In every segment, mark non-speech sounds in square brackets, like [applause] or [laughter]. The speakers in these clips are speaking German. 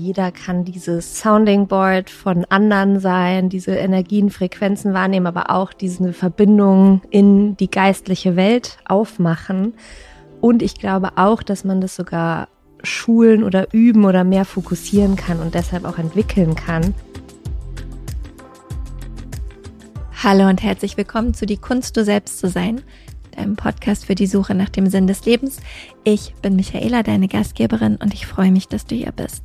Jeder kann dieses Sounding Board von anderen sein, diese Energien, Frequenzen wahrnehmen, aber auch diese Verbindung in die geistliche Welt aufmachen. Und ich glaube auch, dass man das sogar schulen oder üben oder mehr fokussieren kann und deshalb auch entwickeln kann. Hallo und herzlich willkommen zu Die Kunst, du selbst zu sein deinem Podcast für die Suche nach dem Sinn des Lebens. Ich bin Michaela, deine Gastgeberin und ich freue mich, dass du hier bist.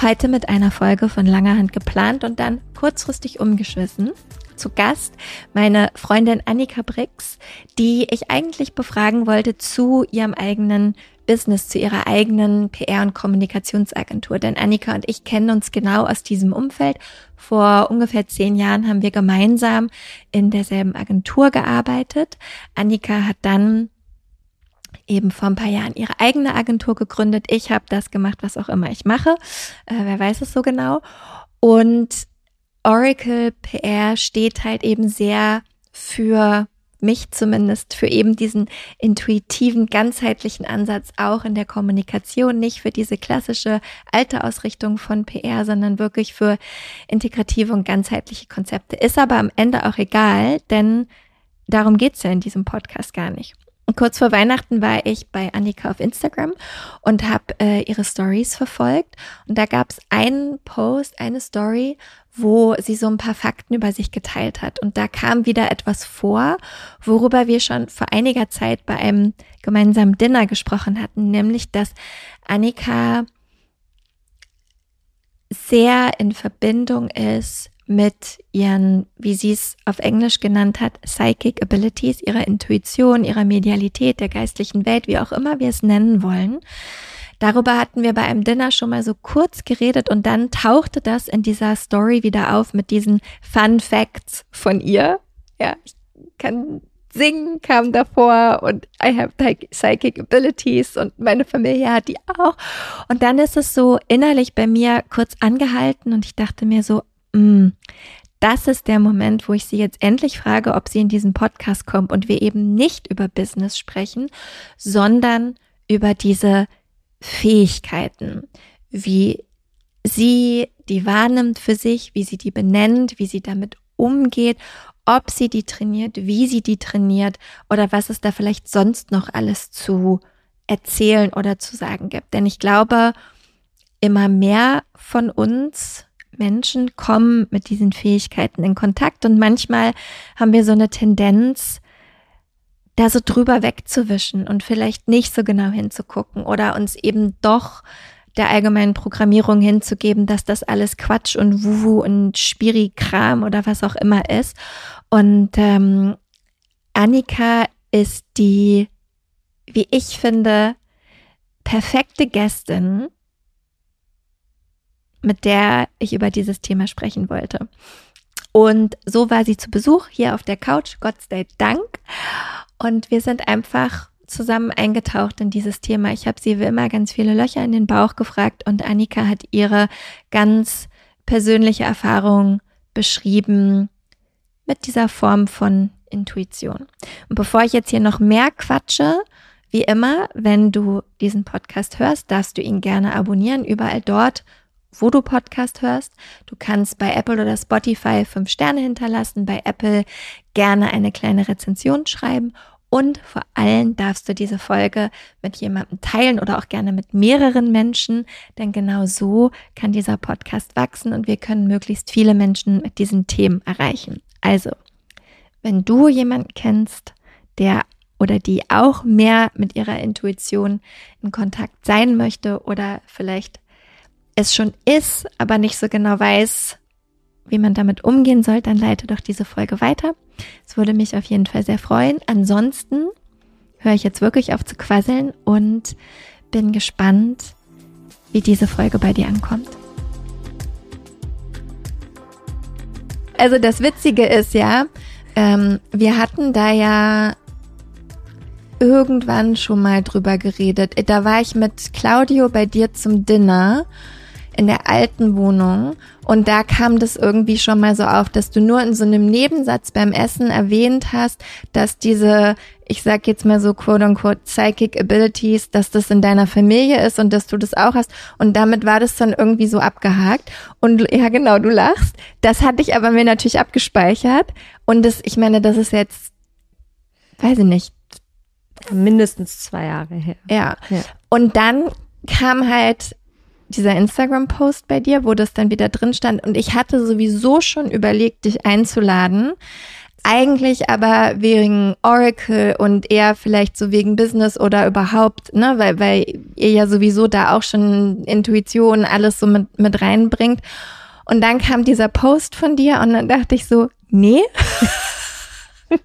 Heute mit einer Folge von langer Hand geplant und dann kurzfristig umgeschmissen. Zu Gast meine Freundin Annika Brix, die ich eigentlich befragen wollte zu ihrem eigenen Business, zu ihrer eigenen PR- und Kommunikationsagentur. Denn Annika und ich kennen uns genau aus diesem Umfeld. Vor ungefähr zehn Jahren haben wir gemeinsam in derselben Agentur gearbeitet. Annika hat dann eben vor ein paar Jahren ihre eigene Agentur gegründet. Ich habe das gemacht, was auch immer ich mache. Äh, wer weiß es so genau. Und Oracle PR steht halt eben sehr für mich zumindest für eben diesen intuitiven, ganzheitlichen Ansatz auch in der Kommunikation, nicht für diese klassische alte Ausrichtung von PR, sondern wirklich für integrative und ganzheitliche Konzepte. Ist aber am Ende auch egal, denn darum geht's ja in diesem Podcast gar nicht. Kurz vor Weihnachten war ich bei Annika auf Instagram und habe äh, ihre Stories verfolgt. Und da gab es einen Post, eine Story, wo sie so ein paar Fakten über sich geteilt hat. Und da kam wieder etwas vor, worüber wir schon vor einiger Zeit bei einem gemeinsamen Dinner gesprochen hatten, nämlich dass Annika sehr in Verbindung ist mit ihren, wie sie es auf Englisch genannt hat, Psychic Abilities, ihrer Intuition, ihrer Medialität, der geistlichen Welt, wie auch immer wir es nennen wollen. Darüber hatten wir bei einem Dinner schon mal so kurz geredet und dann tauchte das in dieser Story wieder auf mit diesen Fun Facts von ihr. Ja, ich kann singen kam davor und I have psychic abilities und meine Familie hat die auch. Und dann ist es so innerlich bei mir kurz angehalten und ich dachte mir so, mm, das ist der Moment, wo ich sie jetzt endlich frage, ob sie in diesen Podcast kommt und wir eben nicht über Business sprechen, sondern über diese Fähigkeiten, wie sie die wahrnimmt für sich, wie sie die benennt, wie sie damit umgeht, ob sie die trainiert, wie sie die trainiert oder was es da vielleicht sonst noch alles zu erzählen oder zu sagen gibt. Denn ich glaube, immer mehr von uns Menschen kommen mit diesen Fähigkeiten in Kontakt und manchmal haben wir so eine Tendenz, da so drüber wegzuwischen und vielleicht nicht so genau hinzugucken oder uns eben doch der allgemeinen Programmierung hinzugeben, dass das alles Quatsch und Wuhu und Spiri-Kram oder was auch immer ist. Und ähm, Annika ist die, wie ich finde, perfekte Gästin, mit der ich über dieses Thema sprechen wollte. Und so war sie zu Besuch hier auf der Couch, Gott sei Dank. Und wir sind einfach zusammen eingetaucht in dieses Thema. Ich habe sie wie immer ganz viele Löcher in den Bauch gefragt und Annika hat ihre ganz persönliche Erfahrung beschrieben mit dieser Form von Intuition. Und bevor ich jetzt hier noch mehr quatsche, wie immer, wenn du diesen Podcast hörst, darfst du ihn gerne abonnieren, überall dort, wo du Podcast hörst. Du kannst bei Apple oder Spotify fünf Sterne hinterlassen, bei Apple gerne eine kleine Rezension schreiben und vor allem darfst du diese Folge mit jemandem teilen oder auch gerne mit mehreren Menschen, denn genau so kann dieser Podcast wachsen und wir können möglichst viele Menschen mit diesen Themen erreichen. Also, wenn du jemanden kennst, der oder die auch mehr mit ihrer Intuition in Kontakt sein möchte oder vielleicht es schon ist, aber nicht so genau weiß, wie man damit umgehen soll, dann leite doch diese Folge weiter. Es würde mich auf jeden Fall sehr freuen. Ansonsten höre ich jetzt wirklich auf zu quasseln und bin gespannt, wie diese Folge bei dir ankommt. Also das Witzige ist ja, ähm, wir hatten da ja irgendwann schon mal drüber geredet. Da war ich mit Claudio bei dir zum Dinner in der alten Wohnung und da kam das irgendwie schon mal so auf, dass du nur in so einem Nebensatz beim Essen erwähnt hast, dass diese, ich sag jetzt mal so quote unquote psychic abilities, dass das in deiner Familie ist und dass du das auch hast und damit war das dann irgendwie so abgehakt und ja genau, du lachst. Das hatte ich aber mir natürlich abgespeichert und das, ich meine, das ist jetzt, weiß ich nicht, mindestens zwei Jahre her. Ja. ja. Und dann kam halt dieser Instagram-Post bei dir, wo das dann wieder drin stand. Und ich hatte sowieso schon überlegt, dich einzuladen. Eigentlich aber wegen Oracle und eher vielleicht so wegen Business oder überhaupt, ne, weil, weil ihr ja sowieso da auch schon Intuition alles so mit, mit reinbringt. Und dann kam dieser Post von dir und dann dachte ich so, nee. [laughs]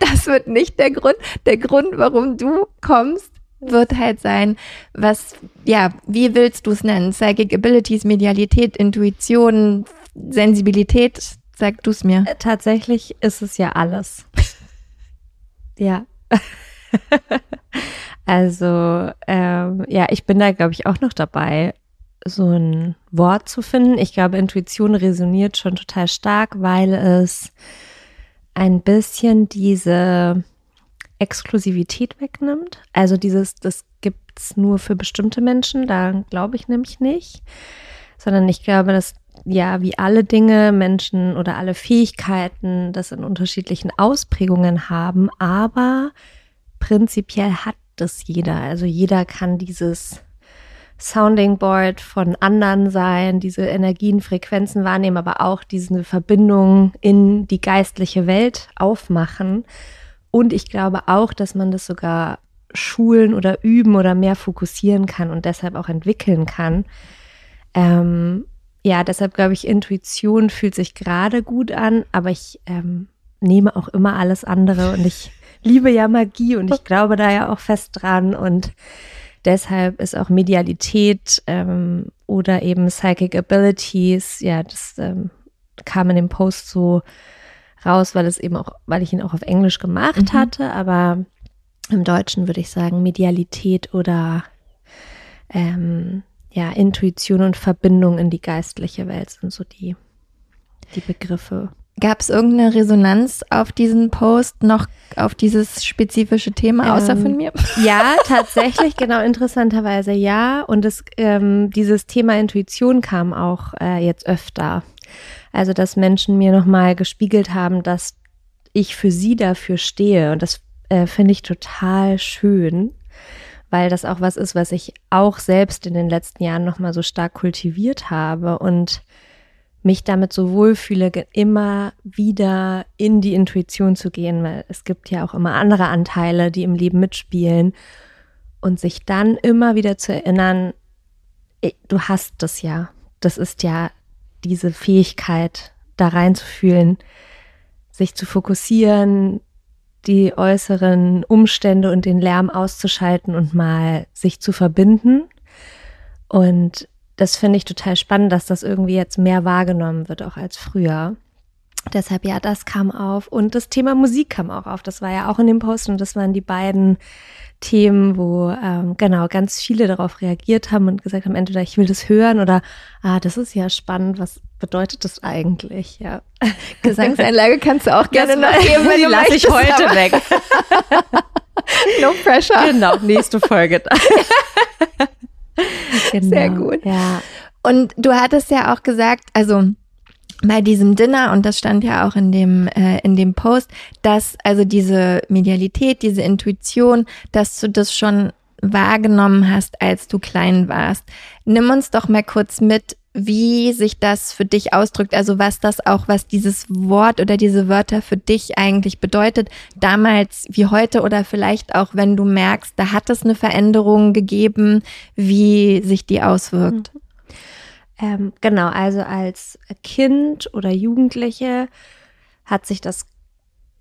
das wird nicht der Grund. Der Grund, warum du kommst, wird halt sein, was, ja, wie willst du es nennen? Psychic Abilities, Medialität, Intuition, Sensibilität? Sag du es mir. Äh, tatsächlich ist es ja alles. [laughs] ja. [laughs] also, ähm, ja, ich bin da, glaube ich, auch noch dabei, so ein Wort zu finden. Ich glaube, Intuition resoniert schon total stark, weil es ein bisschen diese Exklusivität wegnimmt. Also dieses, das gibt's nur für bestimmte Menschen, da glaube ich nämlich nicht. Sondern ich glaube, dass ja, wie alle Dinge, Menschen oder alle Fähigkeiten das in unterschiedlichen Ausprägungen haben, aber prinzipiell hat das jeder. Also jeder kann dieses Sounding Board von anderen sein, diese Energien, Frequenzen wahrnehmen, aber auch diese Verbindung in die geistliche Welt aufmachen. Und ich glaube auch, dass man das sogar schulen oder üben oder mehr fokussieren kann und deshalb auch entwickeln kann. Ähm, ja, deshalb glaube ich, Intuition fühlt sich gerade gut an, aber ich ähm, nehme auch immer alles andere und ich [laughs] liebe ja Magie und ich glaube da ja auch fest dran und deshalb ist auch Medialität ähm, oder eben Psychic Abilities, ja, das ähm, kam in dem Post so raus, weil es eben auch, weil ich ihn auch auf Englisch gemacht mhm. hatte, aber im Deutschen würde ich sagen Medialität oder ähm, ja, Intuition und Verbindung in die geistliche Welt sind so die, die Begriffe. Gab es irgendeine Resonanz auf diesen Post noch auf dieses spezifische Thema, außer ähm, von mir? [laughs] Ja, tatsächlich, genau, interessanterweise ja. Und es, ähm, dieses Thema Intuition kam auch äh, jetzt öfter. Also, dass Menschen mir nochmal gespiegelt haben, dass ich für sie dafür stehe. Und das äh, finde ich total schön, weil das auch was ist, was ich auch selbst in den letzten Jahren nochmal so stark kultiviert habe und mich damit so wohlfühle, immer wieder in die Intuition zu gehen, weil es gibt ja auch immer andere Anteile, die im Leben mitspielen und sich dann immer wieder zu erinnern, du hast das ja. Das ist ja diese Fähigkeit, da reinzufühlen, sich zu fokussieren, die äußeren Umstände und den Lärm auszuschalten und mal sich zu verbinden. Und das finde ich total spannend, dass das irgendwie jetzt mehr wahrgenommen wird, auch als früher. Deshalb, ja, das kam auf. Und das Thema Musik kam auch auf. Das war ja auch in dem Post und das waren die beiden Themen, wo ähm, genau ganz viele darauf reagiert haben und gesagt haben, entweder ich will das hören oder ah, das ist ja spannend, was bedeutet das eigentlich? Ja. [laughs] Gesangseinlage kannst du auch gerne noch geben, [laughs] die lasse ich heute weg. [laughs] no pressure. Genau, nächste Folge. genau, Sehr gut. Ja. Und du hattest ja auch gesagt, also bei diesem Dinner, und das stand ja auch in dem, äh, in dem Post, dass also diese Medialität, diese Intuition, dass du das schon wahrgenommen hast, als du klein warst. Nimm uns doch mal kurz mit, wie sich das für dich ausdrückt, also was das auch, was dieses Wort oder diese Wörter für dich eigentlich bedeutet, damals wie heute oder vielleicht auch, wenn du merkst, da hat es eine Veränderung gegeben, wie sich die auswirkt. Mhm. Ähm, genau, also als Kind oder Jugendliche hat sich das,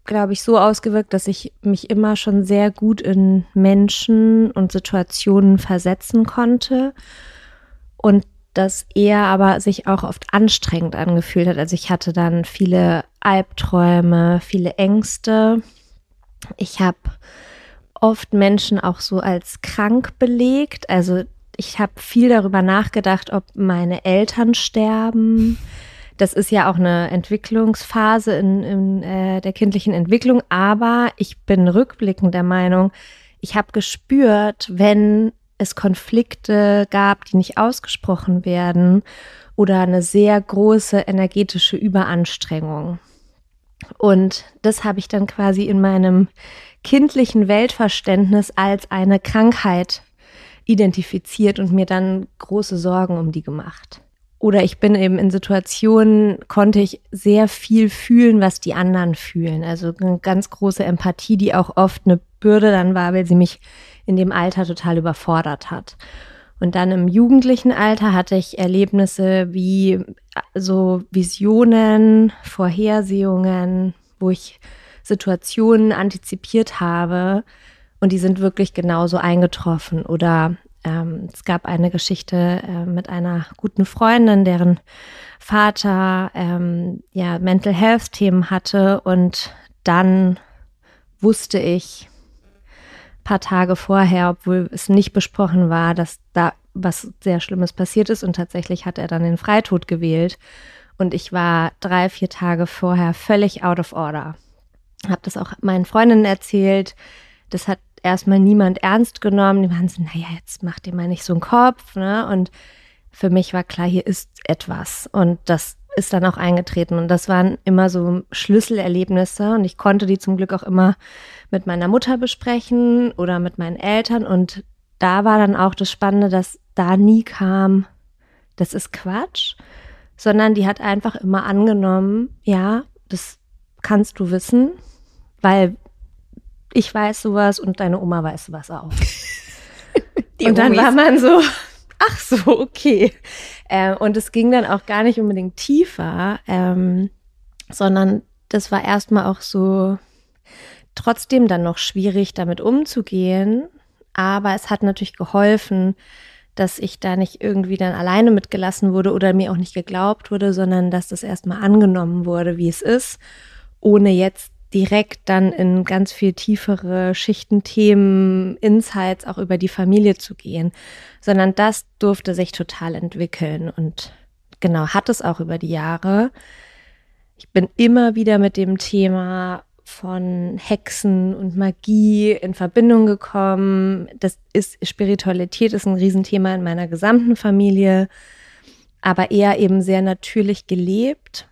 glaube ich, so ausgewirkt, dass ich mich immer schon sehr gut in Menschen und Situationen versetzen konnte und das eher aber sich auch oft anstrengend angefühlt hat. Also ich hatte dann viele Albträume, viele Ängste. Ich habe oft Menschen auch so als krank belegt. Also ich habe viel darüber nachgedacht, ob meine Eltern sterben. Das ist ja auch eine Entwicklungsphase in, in äh, der kindlichen Entwicklung, aber ich bin rückblickend der Meinung, ich habe gespürt, wenn es Konflikte gab, die nicht ausgesprochen werden oder eine sehr große energetische Überanstrengung. Und das habe ich dann quasi in meinem kindlichen Weltverständnis als eine Krankheit identifiziert und mir dann große Sorgen um die gemacht. Oder ich bin eben in Situationen, konnte ich sehr viel fühlen, was die anderen fühlen. Also eine ganz große Empathie, die auch oft eine Bürde dann war, weil sie mich in dem Alter total überfordert hat. Und dann im jugendlichen Alter hatte ich Erlebnisse wie so Visionen, Vorhersehungen, wo ich Situationen antizipiert habe und die sind wirklich genauso eingetroffen. Oder ähm, es gab eine Geschichte äh, mit einer guten Freundin, deren Vater ähm, ja Mental Health Themen hatte und dann wusste ich paar Tage vorher, obwohl es nicht besprochen war, dass da was sehr Schlimmes passiert ist und tatsächlich hat er dann den Freitod gewählt und ich war drei, vier Tage vorher völlig out of order. Habe das auch meinen Freundinnen erzählt. Das hat erstmal niemand ernst genommen. Die waren so, naja, jetzt mach dir mal nicht so einen Kopf. Ne? Und für mich war klar, hier ist etwas. Und das ist dann auch eingetreten. Und das waren immer so Schlüsselerlebnisse. Und ich konnte die zum Glück auch immer mit meiner Mutter besprechen oder mit meinen Eltern. Und da war dann auch das Spannende, dass da nie kam, das ist Quatsch, sondern die hat einfach immer angenommen, ja, das kannst du wissen, weil ich weiß sowas und deine Oma weiß sowas auch. [laughs] und dann Omis. war man so, ach so, okay. Äh, und es ging dann auch gar nicht unbedingt tiefer, ähm, sondern das war erstmal auch so trotzdem dann noch schwierig, damit umzugehen. Aber es hat natürlich geholfen, dass ich da nicht irgendwie dann alleine mitgelassen wurde oder mir auch nicht geglaubt wurde, sondern dass das erstmal angenommen wurde, wie es ist, ohne jetzt direkt dann in ganz viel tiefere Schichten, Themen, Insights auch über die Familie zu gehen, sondern das durfte sich total entwickeln und genau hat es auch über die Jahre. Ich bin immer wieder mit dem Thema von Hexen und Magie in Verbindung gekommen. Das ist Spiritualität ist ein Riesenthema in meiner gesamten Familie, aber eher eben sehr natürlich gelebt.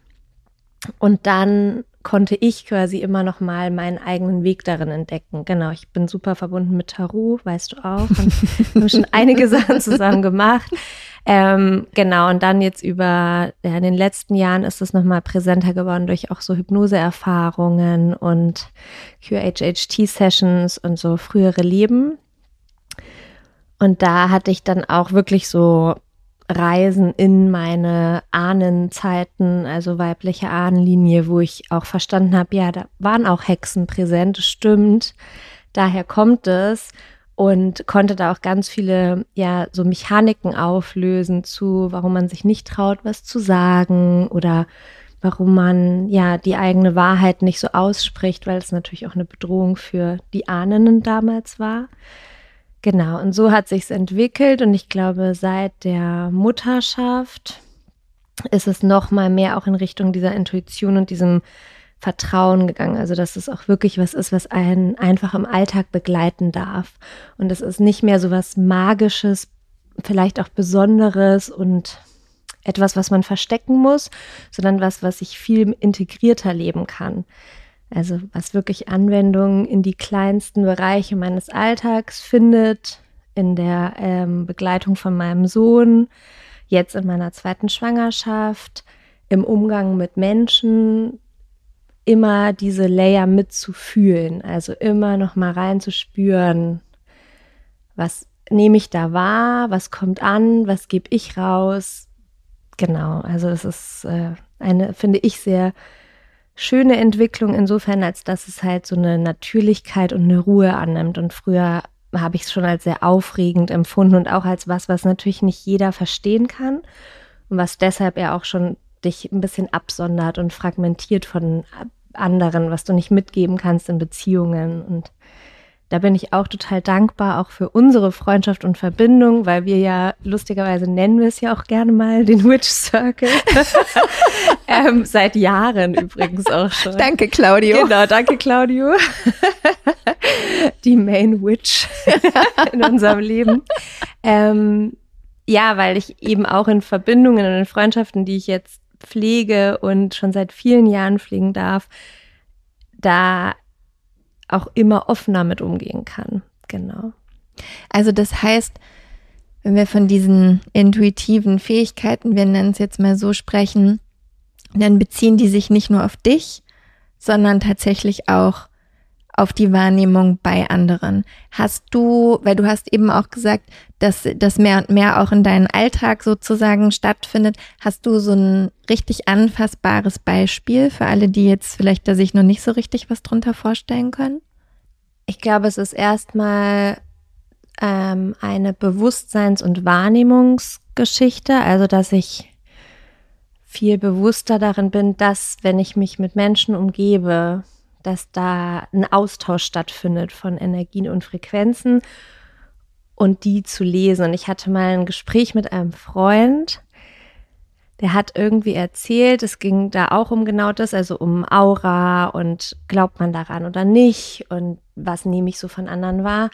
Und dann konnte ich quasi immer noch mal meinen eigenen Weg darin entdecken. Genau, ich bin super verbunden mit Tarot, weißt du auch. Wir haben schon einige Sachen zusammen gemacht. Ähm, genau, und dann jetzt über ja, in den letzten Jahren ist es nochmal präsenter geworden durch auch so Hypnoseerfahrungen und QHHT-Sessions und so frühere Leben. Und da hatte ich dann auch wirklich so Reisen in meine Ahnenzeiten, also weibliche Ahnenlinie, wo ich auch verstanden habe, ja, da waren auch Hexen präsent, stimmt. Daher kommt es und konnte da auch ganz viele ja so Mechaniken auflösen zu, warum man sich nicht traut, was zu sagen oder warum man ja die eigene Wahrheit nicht so ausspricht, weil es natürlich auch eine Bedrohung für die Ahnenden damals war. Genau, und so hat sich's entwickelt und ich glaube, seit der Mutterschaft ist es noch mal mehr auch in Richtung dieser Intuition und diesem Vertrauen gegangen. Also, dass es auch wirklich was ist, was einen einfach im Alltag begleiten darf. Und es ist nicht mehr so was Magisches, vielleicht auch Besonderes und etwas, was man verstecken muss, sondern was, was ich viel integrierter leben kann. Also was wirklich Anwendung in die kleinsten Bereiche meines Alltags findet, in der ähm, Begleitung von meinem Sohn, jetzt in meiner zweiten Schwangerschaft, im Umgang mit Menschen, immer diese Layer mitzufühlen, also immer noch mal reinzuspüren, was nehme ich da wahr, was kommt an, was gebe ich raus. Genau, also es ist äh, eine, finde ich, sehr schöne Entwicklung insofern, als dass es halt so eine Natürlichkeit und eine Ruhe annimmt. Und früher habe ich es schon als sehr aufregend empfunden und auch als was, was natürlich nicht jeder verstehen kann und was deshalb ja auch schon dich ein bisschen absondert und fragmentiert von anderen, was du nicht mitgeben kannst in Beziehungen. Und da bin ich auch total dankbar, auch für unsere Freundschaft und Verbindung, weil wir ja lustigerweise nennen wir es ja auch gerne mal den Witch Circle. [laughs] ähm, seit Jahren übrigens auch schon. Danke, Claudio. Genau, danke, Claudio. Die Main Witch [laughs] in unserem Leben. Ähm, ja, weil ich eben auch in Verbindungen und in Freundschaften, die ich jetzt pflege und schon seit vielen Jahren pflegen darf, da auch immer offener mit umgehen kann. Genau. Also das heißt, wenn wir von diesen intuitiven Fähigkeiten, wir nennen es jetzt mal so, sprechen, dann beziehen die sich nicht nur auf dich, sondern tatsächlich auch auf die Wahrnehmung bei anderen. Hast du, weil du hast eben auch gesagt, dass das mehr und mehr auch in deinem Alltag sozusagen stattfindet, hast du so ein richtig anfassbares Beispiel für alle, die jetzt vielleicht da sich noch nicht so richtig was drunter vorstellen können? Ich glaube, es ist erstmal ähm, eine Bewusstseins- und Wahrnehmungsgeschichte, also dass ich viel bewusster darin bin, dass wenn ich mich mit Menschen umgebe, dass da ein Austausch stattfindet von Energien und Frequenzen und die zu lesen. Und ich hatte mal ein Gespräch mit einem Freund, der hat irgendwie erzählt, es ging da auch um genau das, also um Aura und glaubt man daran oder nicht und was nehme ich so von anderen wahr.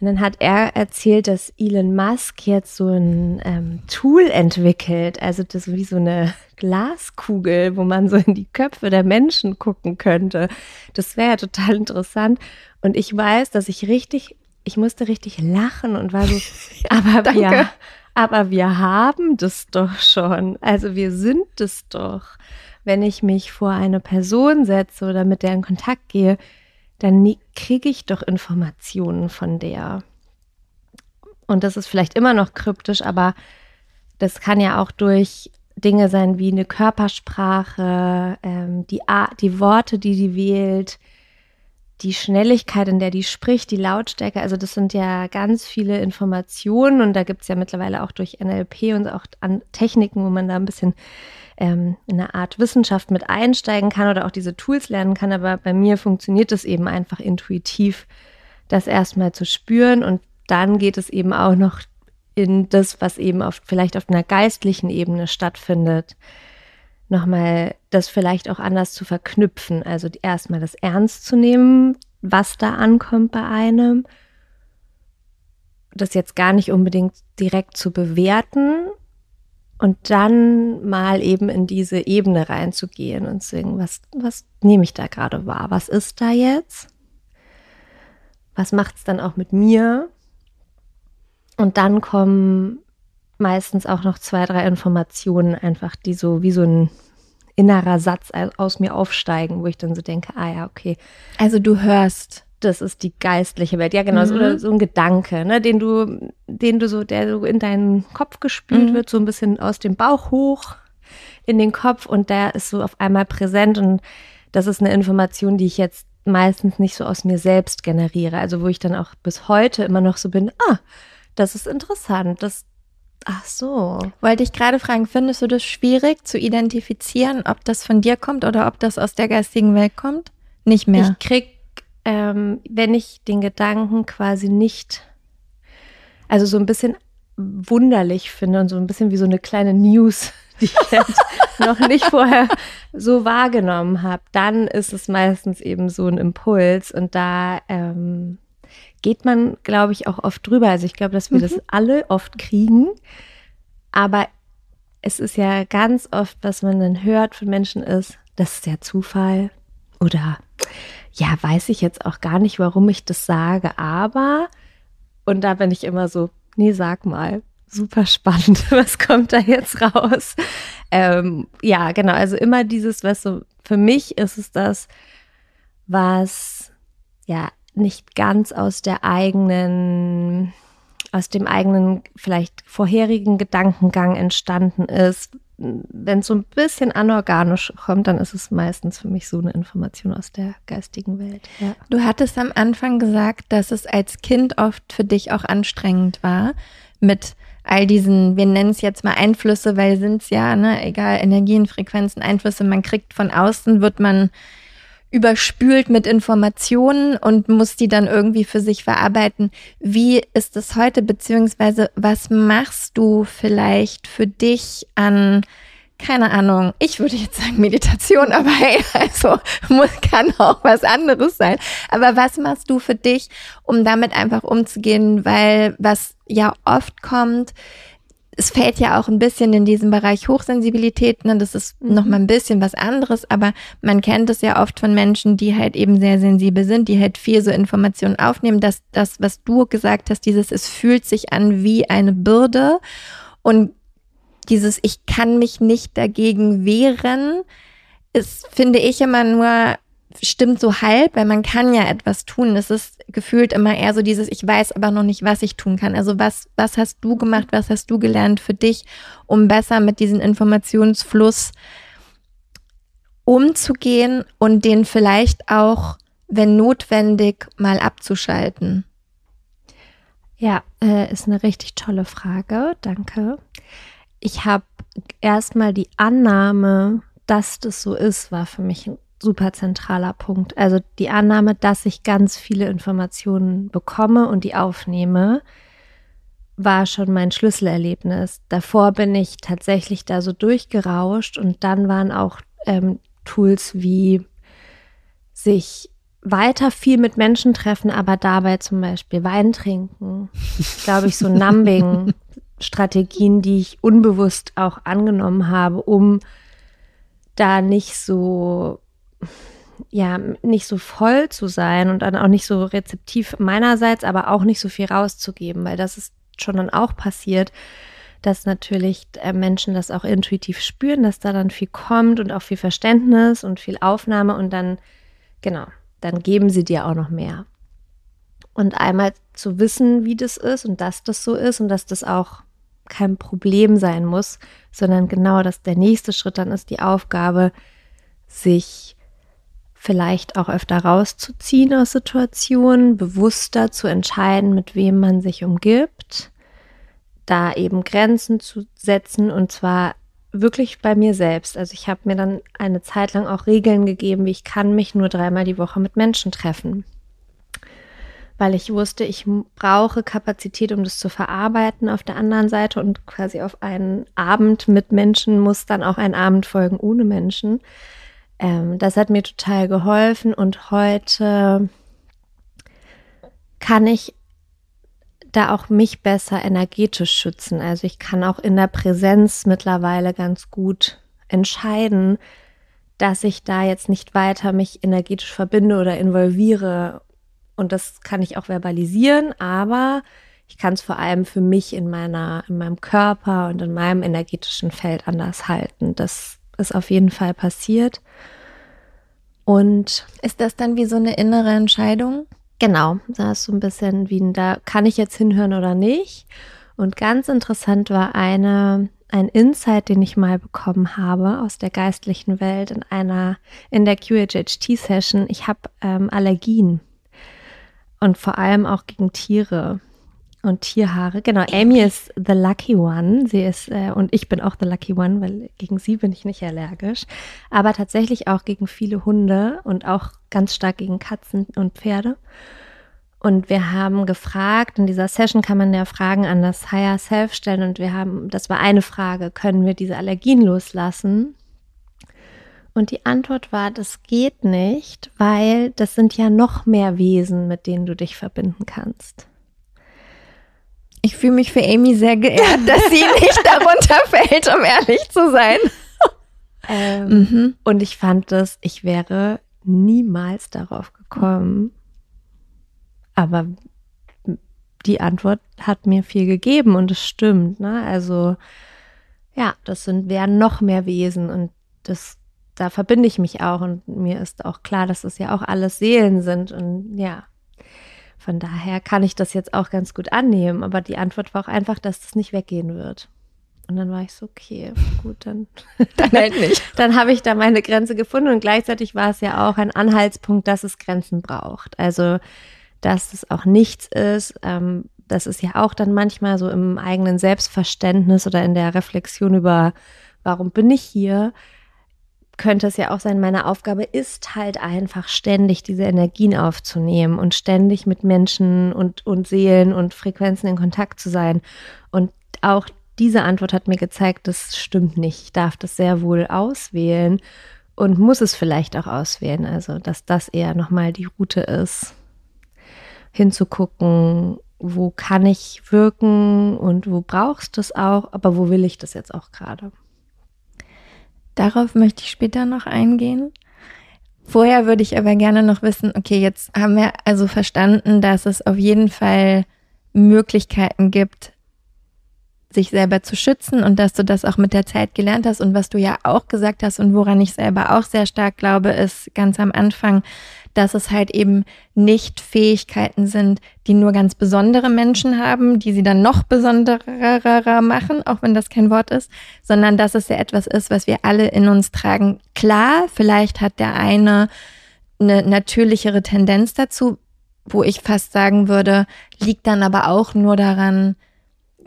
Und dann hat er erzählt, dass Elon Musk jetzt so ein ähm, Tool entwickelt, also das wie so eine Glaskugel, wo man so in die Köpfe der Menschen gucken könnte. Das wäre ja total interessant. Und ich weiß, dass ich richtig, ich musste richtig lachen und war so, [laughs] aber wir, aber wir haben das doch schon. Also wir sind es doch. Wenn ich mich vor eine Person setze oder mit der in Kontakt gehe, dann kriege ich doch Informationen von der. Und das ist vielleicht immer noch kryptisch, aber das kann ja auch durch Dinge sein wie eine Körpersprache, ähm, die, die Worte, die die wählt, die Schnelligkeit, in der die spricht, die Lautstärke. Also das sind ja ganz viele Informationen und da gibt es ja mittlerweile auch durch NLP und auch an Techniken, wo man da ein bisschen ähm, in eine Art Wissenschaft mit einsteigen kann oder auch diese Tools lernen kann. Aber bei mir funktioniert es eben einfach intuitiv, das erstmal zu spüren und dann geht es eben auch noch in das, was eben auf, vielleicht auf einer geistlichen Ebene stattfindet, nochmal das vielleicht auch anders zu verknüpfen. Also erstmal das ernst zu nehmen, was da ankommt bei einem. Das jetzt gar nicht unbedingt direkt zu bewerten, und dann mal eben in diese Ebene reinzugehen und zu sagen, was, was nehme ich da gerade wahr? Was ist da jetzt? Was macht es dann auch mit mir? Und dann kommen meistens auch noch zwei, drei Informationen einfach, die so wie so ein innerer Satz aus mir aufsteigen, wo ich dann so denke, ah ja, okay. Also du hörst das ist die geistliche Welt. Ja, genau, mhm. oder so ein Gedanke, ne, den du, den du so, der so in deinen Kopf gespült mhm. wird, so ein bisschen aus dem Bauch hoch in den Kopf und der ist so auf einmal präsent und das ist eine Information, die ich jetzt meistens nicht so aus mir selbst generiere. Also wo ich dann auch bis heute immer noch so bin, ah, das ist interessant, das, ach so. Wollte ich gerade fragen, findest du das schwierig zu identifizieren, ob das von dir kommt oder ob das aus der geistigen Welt kommt? Nicht mehr. Ich krieg ähm, wenn ich den Gedanken quasi nicht, also so ein bisschen wunderlich finde und so ein bisschen wie so eine kleine News, [laughs] die ich jetzt [laughs] noch nicht vorher so wahrgenommen habe, dann ist es meistens eben so ein Impuls und da ähm, geht man, glaube ich, auch oft drüber. Also ich glaube, dass wir mhm. das alle oft kriegen, aber es ist ja ganz oft, was man dann hört von Menschen ist, das ist ja Zufall oder ja, weiß ich jetzt auch gar nicht, warum ich das sage, aber, und da bin ich immer so, nee, sag mal, super spannend, [laughs] was kommt da jetzt raus? Ähm, ja, genau, also immer dieses, was so, für mich ist es das, was ja nicht ganz aus der eigenen, aus dem eigenen vielleicht vorherigen Gedankengang entstanden ist, wenn es so ein bisschen anorganisch kommt, dann ist es meistens für mich so eine Information aus der geistigen Welt. Ja. Du hattest am Anfang gesagt, dass es als Kind oft für dich auch anstrengend war, mit all diesen, wir nennen es jetzt mal Einflüsse, weil sind es ja, ne, egal, Energien, Frequenzen, Einflüsse, man kriegt von außen, wird man überspült mit Informationen und muss die dann irgendwie für sich verarbeiten. Wie ist es heute, beziehungsweise was machst du vielleicht für dich an keine Ahnung, ich würde jetzt sagen Meditation, [laughs] aber hey, also muss, kann auch was anderes sein. Aber was machst du für dich, um damit einfach umzugehen? Weil was ja oft kommt, es fällt ja auch ein bisschen in diesem Bereich Hochsensibilität, ne? das ist mhm. noch mal ein bisschen was anderes, aber man kennt es ja oft von Menschen, die halt eben sehr sensibel sind, die halt viel so Informationen aufnehmen, dass das, was du gesagt hast, dieses, es fühlt sich an wie eine Bürde und dieses, ich kann mich nicht dagegen wehren, ist, finde ich immer nur stimmt so halb, weil man kann ja etwas tun. Es ist gefühlt immer eher so dieses, ich weiß aber noch nicht, was ich tun kann. Also was, was hast du gemacht, was hast du gelernt für dich, um besser mit diesem Informationsfluss umzugehen und den vielleicht auch, wenn notwendig, mal abzuschalten? Ja, äh, ist eine richtig tolle Frage. Danke. Ich habe erstmal die Annahme, dass das so ist, war für mich ein super zentraler Punkt. Also die Annahme, dass ich ganz viele Informationen bekomme und die aufnehme, war schon mein Schlüsselerlebnis. Davor bin ich tatsächlich da so durchgerauscht und dann waren auch ähm, Tools wie sich weiter viel mit Menschen treffen, aber dabei zum Beispiel Wein trinken, glaube ich, so [laughs] Numbing-Strategien, die ich unbewusst auch angenommen habe, um da nicht so ja, nicht so voll zu sein und dann auch nicht so rezeptiv meinerseits, aber auch nicht so viel rauszugeben, weil das ist schon dann auch passiert, dass natürlich äh, Menschen das auch intuitiv spüren, dass da dann viel kommt und auch viel Verständnis und viel Aufnahme und dann, genau, dann geben sie dir auch noch mehr. Und einmal zu wissen, wie das ist und dass das so ist und dass das auch kein Problem sein muss, sondern genau, dass der nächste Schritt dann ist die Aufgabe, sich vielleicht auch öfter rauszuziehen aus Situationen, bewusster zu entscheiden, mit wem man sich umgibt, da eben Grenzen zu setzen und zwar wirklich bei mir selbst. Also ich habe mir dann eine Zeit lang auch Regeln gegeben, wie ich kann mich nur dreimal die Woche mit Menschen treffen. Weil ich wusste, ich brauche Kapazität, um das zu verarbeiten auf der anderen Seite und quasi auf einen Abend mit Menschen muss dann auch ein Abend folgen ohne Menschen. Ähm, das hat mir total geholfen und heute kann ich da auch mich besser energetisch schützen. Also ich kann auch in der Präsenz mittlerweile ganz gut entscheiden, dass ich da jetzt nicht weiter mich energetisch verbinde oder involviere. Und das kann ich auch verbalisieren, aber ich kann es vor allem für mich in meiner, in meinem Körper und in meinem energetischen Feld anders halten. Das ist auf jeden Fall passiert. Und ist das dann wie so eine innere Entscheidung? Genau, da ist so ein bisschen wie, da kann ich jetzt hinhören oder nicht. Und ganz interessant war eine, ein Insight, den ich mal bekommen habe aus der geistlichen Welt in einer, in der QHHT-Session. Ich habe ähm, Allergien und vor allem auch gegen Tiere und Tierhaare. Genau, Amy ist the lucky one. Sie ist, äh, und ich bin auch the lucky one, weil gegen sie bin ich nicht allergisch. Aber tatsächlich auch gegen viele Hunde und auch ganz stark gegen Katzen und Pferde. Und wir haben gefragt, in dieser Session kann man ja Fragen an das Higher Self stellen. Und wir haben, das war eine Frage, können wir diese Allergien loslassen? Und die Antwort war, das geht nicht, weil das sind ja noch mehr Wesen, mit denen du dich verbinden kannst. Ich fühle mich für Amy sehr geehrt, dass sie [laughs] nicht darunter fällt, um ehrlich zu sein. Ähm, mhm. Und ich fand das, ich wäre niemals darauf gekommen. Aber die Antwort hat mir viel gegeben und es stimmt. Ne? Also ja, das sind wären noch mehr Wesen und das da verbinde ich mich auch und mir ist auch klar, dass das ja auch alles Seelen sind und ja, von daher kann ich das jetzt auch ganz gut annehmen, aber die Antwort war auch einfach, dass das nicht weggehen wird. Und dann war ich so, okay, gut, dann, [laughs] dann halt nicht. [laughs] Dann habe ich da meine Grenze gefunden und gleichzeitig war es ja auch ein Anhaltspunkt, dass es Grenzen braucht. Also, dass es auch nichts ist. Ähm, das ist ja auch dann manchmal so im eigenen Selbstverständnis oder in der Reflexion über, warum bin ich hier, könnte es ja auch sein, meine Aufgabe ist halt einfach ständig diese Energien aufzunehmen und ständig mit Menschen und, und Seelen und Frequenzen in Kontakt zu sein. Und auch diese Antwort hat mir gezeigt, das stimmt nicht. Ich darf das sehr wohl auswählen und muss es vielleicht auch auswählen. Also, dass das eher nochmal die Route ist, hinzugucken, wo kann ich wirken und wo brauchst du es auch, aber wo will ich das jetzt auch gerade. Darauf möchte ich später noch eingehen. Vorher würde ich aber gerne noch wissen, okay, jetzt haben wir also verstanden, dass es auf jeden Fall Möglichkeiten gibt, sich selber zu schützen und dass du das auch mit der Zeit gelernt hast und was du ja auch gesagt hast und woran ich selber auch sehr stark glaube, ist ganz am Anfang, dass es halt eben nicht Fähigkeiten sind, die nur ganz besondere Menschen haben, die sie dann noch besonderer machen, auch wenn das kein Wort ist, sondern dass es ja etwas ist, was wir alle in uns tragen. Klar, vielleicht hat der eine eine natürlichere Tendenz dazu, wo ich fast sagen würde, liegt dann aber auch nur daran,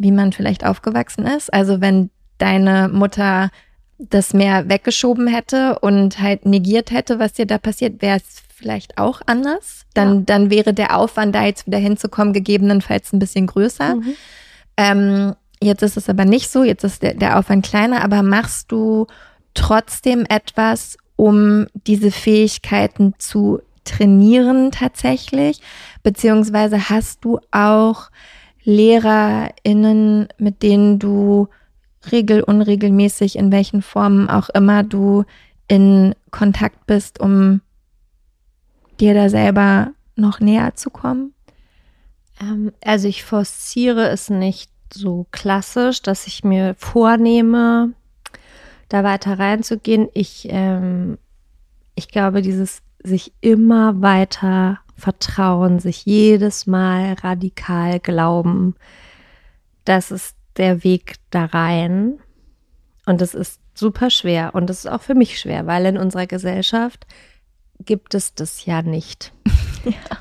wie man vielleicht aufgewachsen ist. Also wenn deine Mutter das mehr weggeschoben hätte und halt negiert hätte, was dir da passiert, wäre es vielleicht auch anders. Dann, ja. dann wäre der Aufwand, da jetzt wieder hinzukommen, gegebenenfalls ein bisschen größer. Mhm. Ähm, jetzt ist es aber nicht so, jetzt ist der, der Aufwand kleiner, aber machst du trotzdem etwas, um diese Fähigkeiten zu trainieren tatsächlich? Beziehungsweise hast du auch LehrerInnen, mit denen du regel, unregelmäßig, in welchen Formen auch immer du in Kontakt bist, um dir da selber noch näher zu kommen? Ähm, also ich forciere es nicht so klassisch, dass ich mir vornehme, da weiter reinzugehen. Ich, ähm, ich glaube, dieses sich immer weiter vertrauen, sich jedes Mal radikal glauben, das ist der Weg da rein. Und es ist super schwer und es ist auch für mich schwer, weil in unserer Gesellschaft gibt es das ja nicht. [laughs] ja.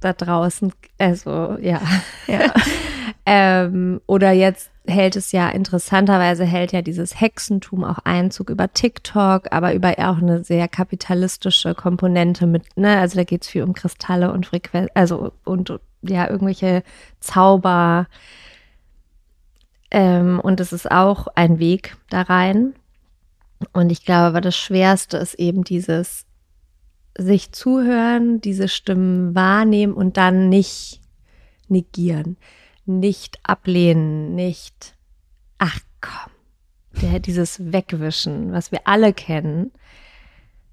Da draußen, also ja. ja. [laughs] ähm, oder jetzt hält es ja interessanterweise hält ja dieses Hexentum auch Einzug über TikTok, aber über auch eine sehr kapitalistische Komponente mit, ne, also da geht es viel um Kristalle und Frequenz, also und ja, irgendwelche Zauber. Ähm, und es ist auch ein Weg da rein. Und ich glaube, aber das Schwerste ist eben dieses sich zuhören, diese Stimmen wahrnehmen und dann nicht negieren, nicht ablehnen, nicht, ach komm, der, dieses Wegwischen, was wir alle kennen,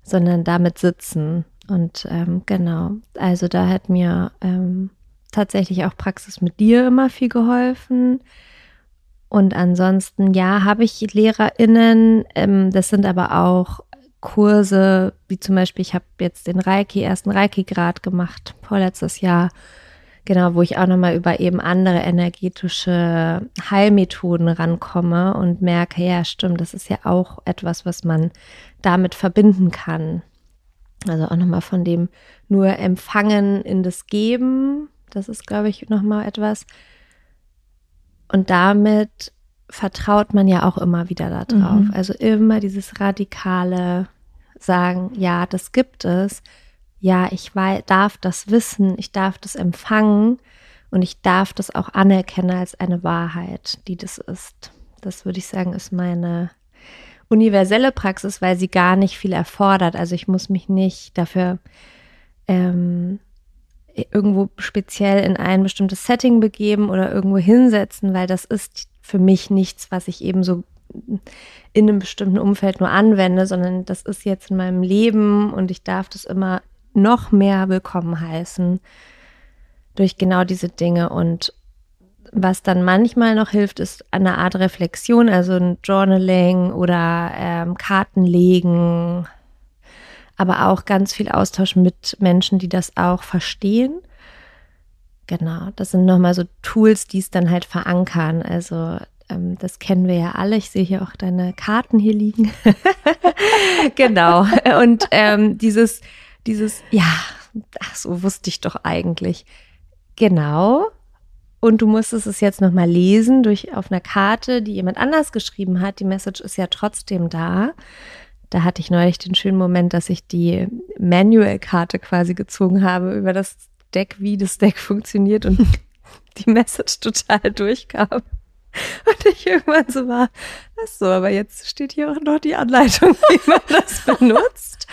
sondern damit sitzen. Und ähm, genau, also da hat mir ähm, tatsächlich auch Praxis mit dir immer viel geholfen. Und ansonsten, ja, habe ich LehrerInnen, ähm, das sind aber auch Kurse, wie zum Beispiel, ich habe jetzt den Reiki, ersten Reiki-Grad gemacht, vorletztes Jahr, genau, wo ich auch nochmal über eben andere energetische Heilmethoden rankomme und merke, ja, stimmt, das ist ja auch etwas, was man damit verbinden kann. Also auch nochmal von dem nur Empfangen in das Geben, das ist, glaube ich, nochmal etwas, und damit vertraut man ja auch immer wieder darauf. Mhm. Also immer dieses radikale Sagen, ja, das gibt es. Ja, ich darf das wissen, ich darf das empfangen und ich darf das auch anerkennen als eine Wahrheit, die das ist. Das würde ich sagen, ist meine universelle Praxis, weil sie gar nicht viel erfordert. Also ich muss mich nicht dafür ähm, irgendwo speziell in ein bestimmtes Setting begeben oder irgendwo hinsetzen, weil das ist für mich nichts, was ich eben so in einem bestimmten Umfeld nur anwende, sondern das ist jetzt in meinem Leben und ich darf das immer noch mehr willkommen heißen durch genau diese Dinge. Und was dann manchmal noch hilft, ist eine Art Reflexion, also ein Journaling oder ähm, Kartenlegen, aber auch ganz viel Austausch mit Menschen, die das auch verstehen. Genau, das sind nochmal so Tools, die es dann halt verankern. Also ähm, das kennen wir ja alle. Ich sehe hier auch deine Karten hier liegen. [laughs] genau. Und ähm, dieses, dieses, ja, ach, so wusste ich doch eigentlich. Genau. und du musstest es jetzt nochmal lesen durch auf einer Karte, die jemand anders geschrieben hat. Die Message ist ja trotzdem da. Da hatte ich neulich den schönen Moment, dass ich die Manual-Karte quasi gezogen habe über das Deck, wie das Deck funktioniert und [laughs] die Message total durchkam. Und ich irgendwann so war, ach so, aber jetzt steht hier auch noch die Anleitung, wie man das [laughs] benutzt.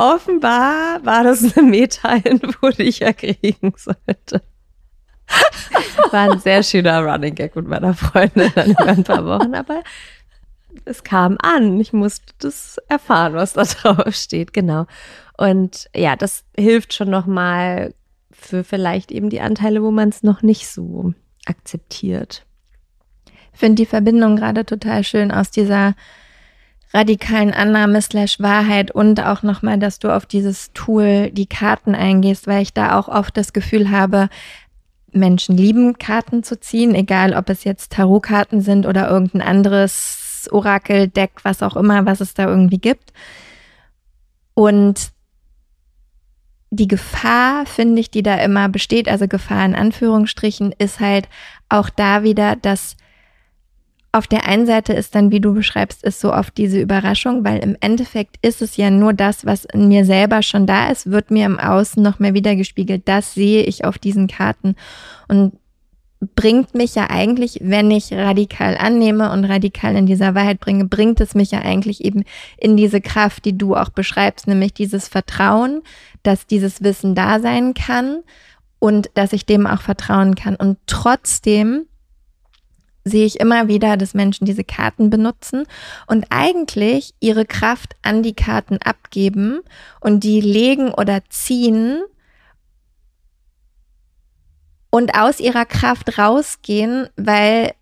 Offenbar war das eine Meta-Info, die ich ja kriegen sollte. War ein sehr schöner Running Gag mit meiner Freundin dann über ein paar Wochen, aber es kam an. Ich musste das erfahren, was da drauf steht, genau. Und ja, das hilft schon nochmal für vielleicht eben die Anteile, wo man es noch nicht so akzeptiert. Ich finde die Verbindung gerade total schön aus dieser radikalen Annahme slash Wahrheit und auch nochmal, dass du auf dieses Tool die Karten eingehst, weil ich da auch oft das Gefühl habe, Menschen lieben Karten zu ziehen, egal ob es jetzt Tarotkarten sind oder irgendein anderes Orakeldeck, was auch immer, was es da irgendwie gibt. Und die Gefahr, finde ich, die da immer besteht, also Gefahr in Anführungsstrichen, ist halt auch da wieder, dass auf der einen Seite ist dann, wie du beschreibst, ist so oft diese Überraschung, weil im Endeffekt ist es ja nur das, was in mir selber schon da ist, wird mir im Außen noch mehr wiedergespiegelt. Das sehe ich auf diesen Karten und bringt mich ja eigentlich, wenn ich radikal annehme und radikal in dieser Wahrheit bringe, bringt es mich ja eigentlich eben in diese Kraft, die du auch beschreibst, nämlich dieses Vertrauen, dass dieses Wissen da sein kann und dass ich dem auch vertrauen kann. Und trotzdem sehe ich immer wieder, dass Menschen diese Karten benutzen und eigentlich ihre Kraft an die Karten abgeben und die legen oder ziehen und aus ihrer Kraft rausgehen, weil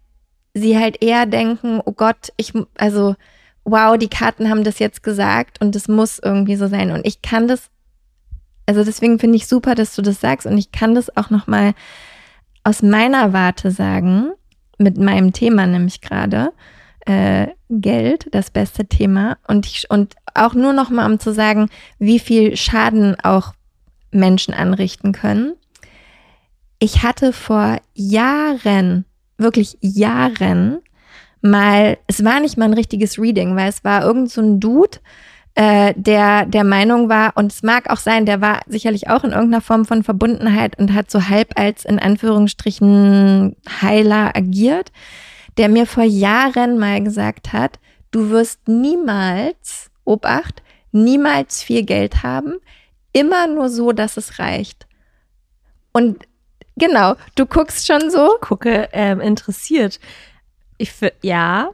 sie halt eher denken, oh Gott, ich, also, wow, die Karten haben das jetzt gesagt und es muss irgendwie so sein. Und ich kann das, also deswegen finde ich super, dass du das sagst und ich kann das auch nochmal aus meiner Warte sagen mit meinem Thema nämlich gerade. Äh, Geld, das beste Thema. Und, ich, und auch nur noch mal, um zu sagen, wie viel Schaden auch Menschen anrichten können. Ich hatte vor Jahren, wirklich Jahren, mal, es war nicht mal ein richtiges Reading, weil es war irgend so ein Dude, äh, der der Meinung war, und es mag auch sein, der war sicherlich auch in irgendeiner Form von Verbundenheit und hat so halb als in Anführungsstrichen Heiler agiert, der mir vor Jahren mal gesagt hat, du wirst niemals, Obacht, niemals viel Geld haben, immer nur so, dass es reicht. Und genau, du guckst schon so. Ich gucke ähm, interessiert. Ich ja,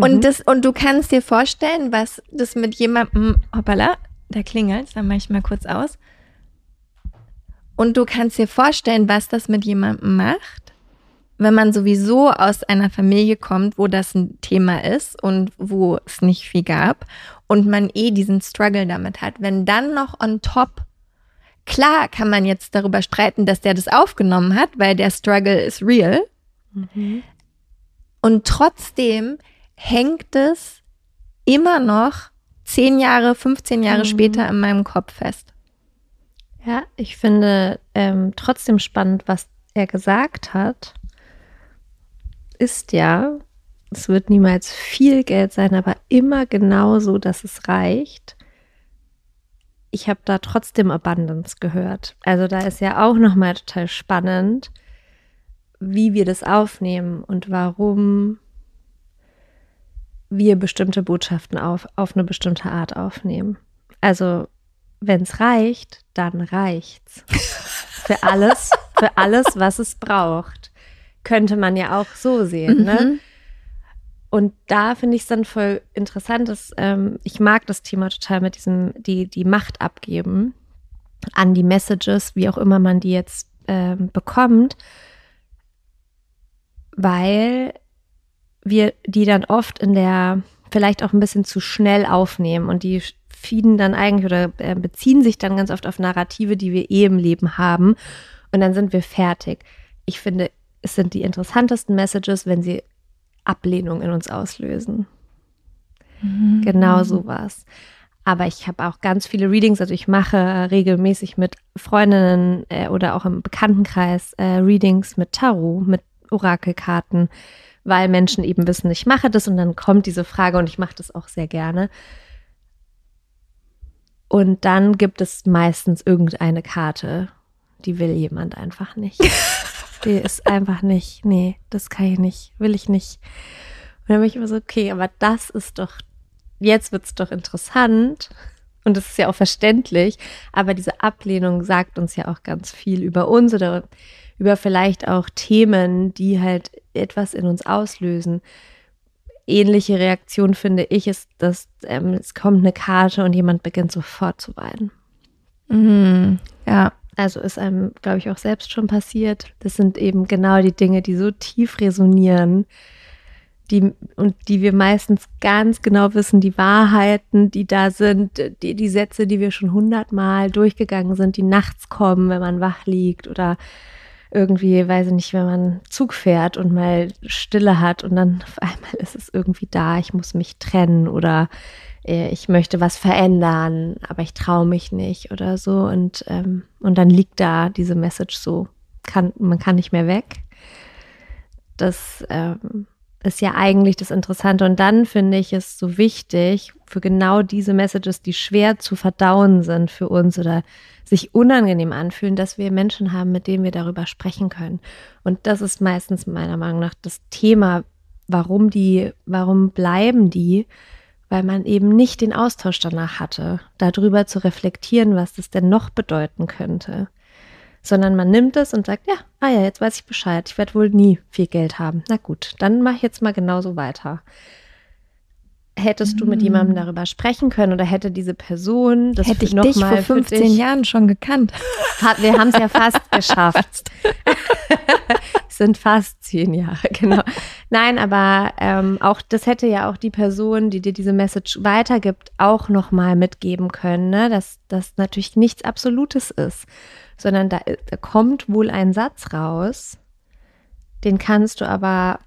und mhm. das, und du kannst dir vorstellen, was das mit jemandem, hoppala, da klingelt, dann mache ich mal kurz aus. Und du kannst dir vorstellen, was das mit jemandem macht, wenn man sowieso aus einer Familie kommt, wo das ein Thema ist und wo es nicht viel gab und man eh diesen Struggle damit hat. Wenn dann noch on top, klar kann man jetzt darüber streiten, dass der das aufgenommen hat, weil der Struggle ist real. Mhm. Und trotzdem hängt es immer noch zehn Jahre, 15 Jahre mhm. später in meinem Kopf fest. Ja, ich finde ähm, trotzdem spannend, was er gesagt hat, ist ja, es wird niemals viel Geld sein, aber immer genau so, dass es reicht. Ich habe da trotzdem Abundance gehört. Also da ist ja auch nochmal total spannend, wie wir das aufnehmen und warum wir bestimmte Botschaften auf, auf eine bestimmte Art aufnehmen. Also, wenn es reicht, dann reicht's. [laughs] für alles, für alles, was es braucht. Könnte man ja auch so sehen, ne? mhm. ne? Und da finde ich es dann voll interessant, dass ähm, ich mag das Thema total mit diesem, die, die Macht abgeben an die Messages, wie auch immer man die jetzt ähm, bekommt, weil wir die dann oft in der vielleicht auch ein bisschen zu schnell aufnehmen und die fieden dann eigentlich oder äh, beziehen sich dann ganz oft auf Narrative, die wir eh im Leben haben und dann sind wir fertig. Ich finde, es sind die interessantesten Messages, wenn sie Ablehnung in uns auslösen. Mhm. Genau sowas. Aber ich habe auch ganz viele Readings, also ich mache regelmäßig mit Freundinnen äh, oder auch im Bekanntenkreis äh, Readings mit Tarot, mit Orakelkarten, weil Menschen eben wissen, ich mache das und dann kommt diese Frage und ich mache das auch sehr gerne. Und dann gibt es meistens irgendeine Karte, die will jemand einfach nicht. [laughs] die ist einfach nicht, nee, das kann ich nicht, will ich nicht. Und dann bin ich immer so, okay, aber das ist doch, jetzt wird es doch interessant. Und das ist ja auch verständlich, aber diese Ablehnung sagt uns ja auch ganz viel über uns oder über vielleicht auch Themen, die halt etwas in uns auslösen ähnliche Reaktion, finde ich, ist, dass ähm, es kommt eine Karte und jemand beginnt sofort zu weinen. Mhm. Ja. Also ist einem, glaube ich, auch selbst schon passiert. Das sind eben genau die Dinge, die so tief resonieren, die, und die wir meistens ganz genau wissen, die Wahrheiten, die da sind, die, die Sätze, die wir schon hundertmal durchgegangen sind, die nachts kommen, wenn man wach liegt oder irgendwie, weiß ich nicht, wenn man Zug fährt und mal Stille hat und dann auf einmal ist es irgendwie da, ich muss mich trennen oder äh, ich möchte was verändern, aber ich traue mich nicht oder so und, ähm, und dann liegt da diese Message so, kann, man kann nicht mehr weg. Das ähm, ist ja eigentlich das Interessante. Und dann finde ich es so wichtig für genau diese Messages, die schwer zu verdauen sind für uns oder sich unangenehm anfühlen, dass wir Menschen haben, mit denen wir darüber sprechen können. Und das ist meistens meiner Meinung nach das Thema, warum die, warum bleiben die? Weil man eben nicht den Austausch danach hatte, darüber zu reflektieren, was das denn noch bedeuten könnte sondern man nimmt es und sagt, ja, ah ja, jetzt weiß ich Bescheid, ich werde wohl nie viel Geld haben. Na gut, dann mache ich jetzt mal genauso weiter. Hättest du mit jemandem mm. darüber sprechen können oder hätte diese Person das hätte ich noch dich mal vor 15 dich, Jahren schon gekannt? [laughs] Hat, wir haben es ja fast [laughs] geschafft. [laughs] sind fast zehn Jahre, genau. Nein, aber ähm, auch das hätte ja auch die Person, die dir diese Message weitergibt, auch noch mal mitgeben können, ne? dass das natürlich nichts Absolutes ist sondern da, da kommt wohl ein Satz raus, den kannst du aber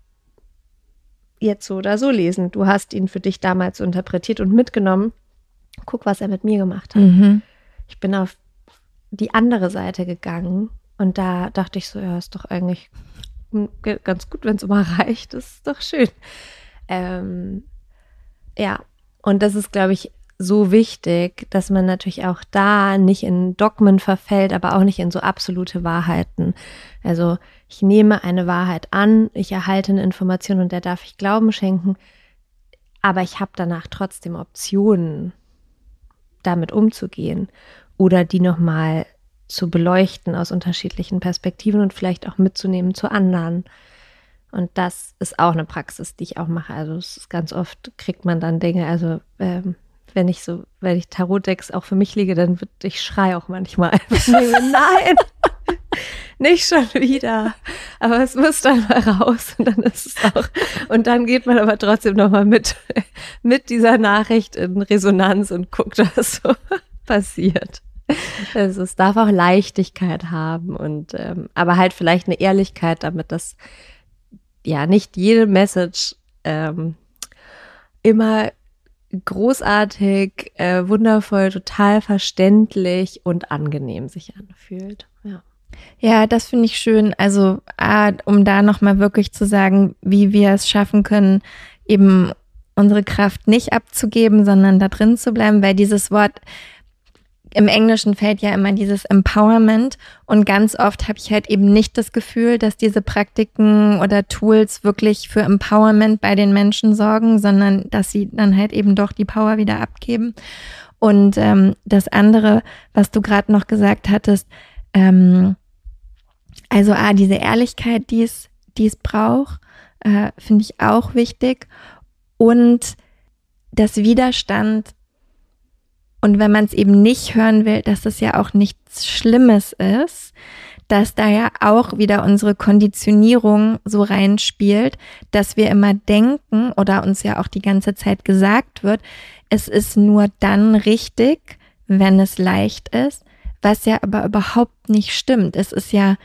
jetzt so oder so lesen. Du hast ihn für dich damals interpretiert und mitgenommen. Guck, was er mit mir gemacht hat. Mhm. Ich bin auf die andere Seite gegangen und da dachte ich so, ja, ist doch eigentlich ganz gut, wenn es immer [laughs] reicht. Das ist doch schön. Ähm, ja, und das ist, glaube ich, so wichtig, dass man natürlich auch da nicht in Dogmen verfällt, aber auch nicht in so absolute Wahrheiten. Also ich nehme eine Wahrheit an, ich erhalte eine Information und der darf ich Glauben schenken, aber ich habe danach trotzdem Optionen, damit umzugehen oder die nochmal zu beleuchten aus unterschiedlichen Perspektiven und vielleicht auch mitzunehmen zu anderen. Und das ist auch eine Praxis, die ich auch mache. Also es ist ganz oft kriegt man dann Dinge, also ähm, wenn ich so, wenn ich Tarotdecks auch für mich lege, dann wird ich schrei auch manchmal [laughs] einfach nein, [laughs] nicht schon wieder. Aber es muss dann mal raus und dann ist es auch. Und dann geht man aber trotzdem nochmal mit, [laughs] mit dieser Nachricht in Resonanz und guckt, was so passiert. Also es darf auch Leichtigkeit haben und ähm, aber halt vielleicht eine Ehrlichkeit, damit das ja nicht jede Message ähm, immer großartig, äh, wundervoll, total verständlich und angenehm sich anfühlt. Ja. Ja, das finde ich schön. Also, ah, um da nochmal wirklich zu sagen, wie wir es schaffen können, eben unsere Kraft nicht abzugeben, sondern da drin zu bleiben, weil dieses Wort im Englischen fällt ja immer dieses Empowerment und ganz oft habe ich halt eben nicht das Gefühl, dass diese Praktiken oder Tools wirklich für Empowerment bei den Menschen sorgen, sondern dass sie dann halt eben doch die Power wieder abgeben. Und ähm, das andere, was du gerade noch gesagt hattest, ähm, also ah, diese Ehrlichkeit, die es, die es braucht, äh, finde ich auch wichtig. Und das Widerstand und wenn man es eben nicht hören will, dass es ja auch nichts Schlimmes ist, dass da ja auch wieder unsere Konditionierung so reinspielt, dass wir immer denken oder uns ja auch die ganze Zeit gesagt wird, es ist nur dann richtig, wenn es leicht ist, was ja aber überhaupt nicht stimmt. Es ist ja